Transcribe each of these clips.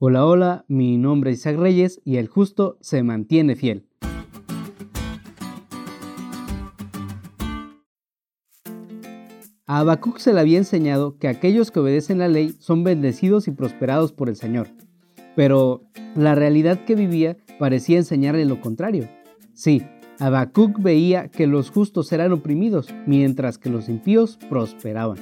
Hola, hola, mi nombre es Isaac Reyes y el justo se mantiene fiel. A Habacuc se le había enseñado que aquellos que obedecen la ley son bendecidos y prosperados por el Señor. Pero la realidad que vivía parecía enseñarle lo contrario. Sí, Habacuc veía que los justos eran oprimidos, mientras que los impíos prosperaban.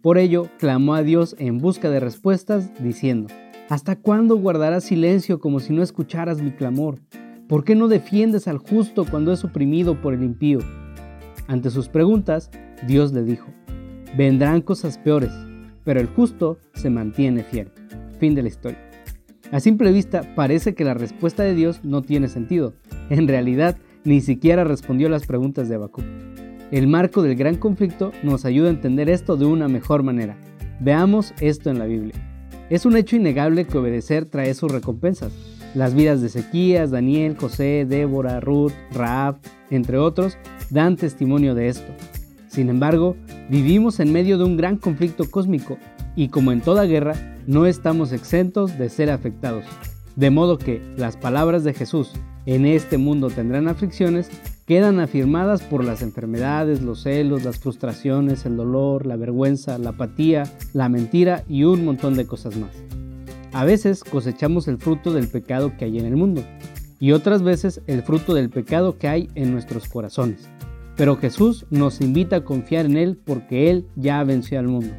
Por ello, clamó a Dios en busca de respuestas, diciendo, ¿Hasta cuándo guardarás silencio como si no escucharas mi clamor? ¿Por qué no defiendes al justo cuando es oprimido por el impío? Ante sus preguntas, Dios le dijo, vendrán cosas peores, pero el justo se mantiene fiel. Fin de la historia. A simple vista parece que la respuesta de Dios no tiene sentido. En realidad, ni siquiera respondió las preguntas de Habacuc. El marco del gran conflicto nos ayuda a entender esto de una mejor manera. Veamos esto en la Biblia. Es un hecho innegable que obedecer trae sus recompensas. Las vidas de Ezequías, Daniel, José, Débora, Ruth, Raab, entre otros, dan testimonio de esto. Sin embargo, vivimos en medio de un gran conflicto cósmico y como en toda guerra, no estamos exentos de ser afectados. De modo que las palabras de Jesús, en este mundo tendrán aflicciones, quedan afirmadas por las enfermedades, los celos, las frustraciones, el dolor, la vergüenza, la apatía, la mentira y un montón de cosas más. A veces cosechamos el fruto del pecado que hay en el mundo y otras veces el fruto del pecado que hay en nuestros corazones. Pero Jesús nos invita a confiar en Él porque Él ya venció al mundo.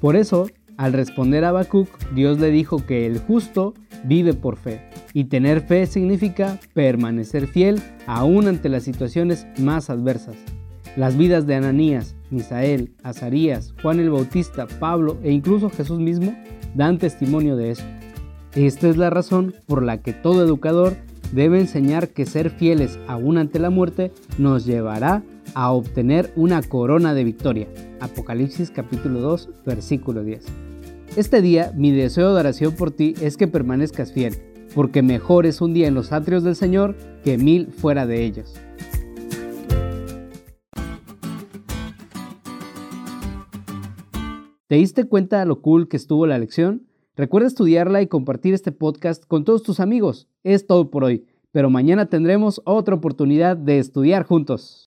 Por eso, al responder a Habacuc, Dios le dijo que el justo vive por fe y tener fe significa permanecer fiel aún ante las situaciones más adversas. Las vidas de Ananías, Misael, Azarías, Juan el Bautista, Pablo e incluso Jesús mismo dan testimonio de esto. Esta es la razón por la que todo educador debe enseñar que ser fieles aún ante la muerte nos llevará a obtener una corona de victoria. Apocalipsis capítulo 2, versículo 10. Este día mi deseo de oración por ti es que permanezcas fiel porque mejor es un día en los atrios del Señor que mil fuera de ellos. ¿Te diste cuenta de lo cool que estuvo la lección? Recuerda estudiarla y compartir este podcast con todos tus amigos. Es todo por hoy, pero mañana tendremos otra oportunidad de estudiar juntos.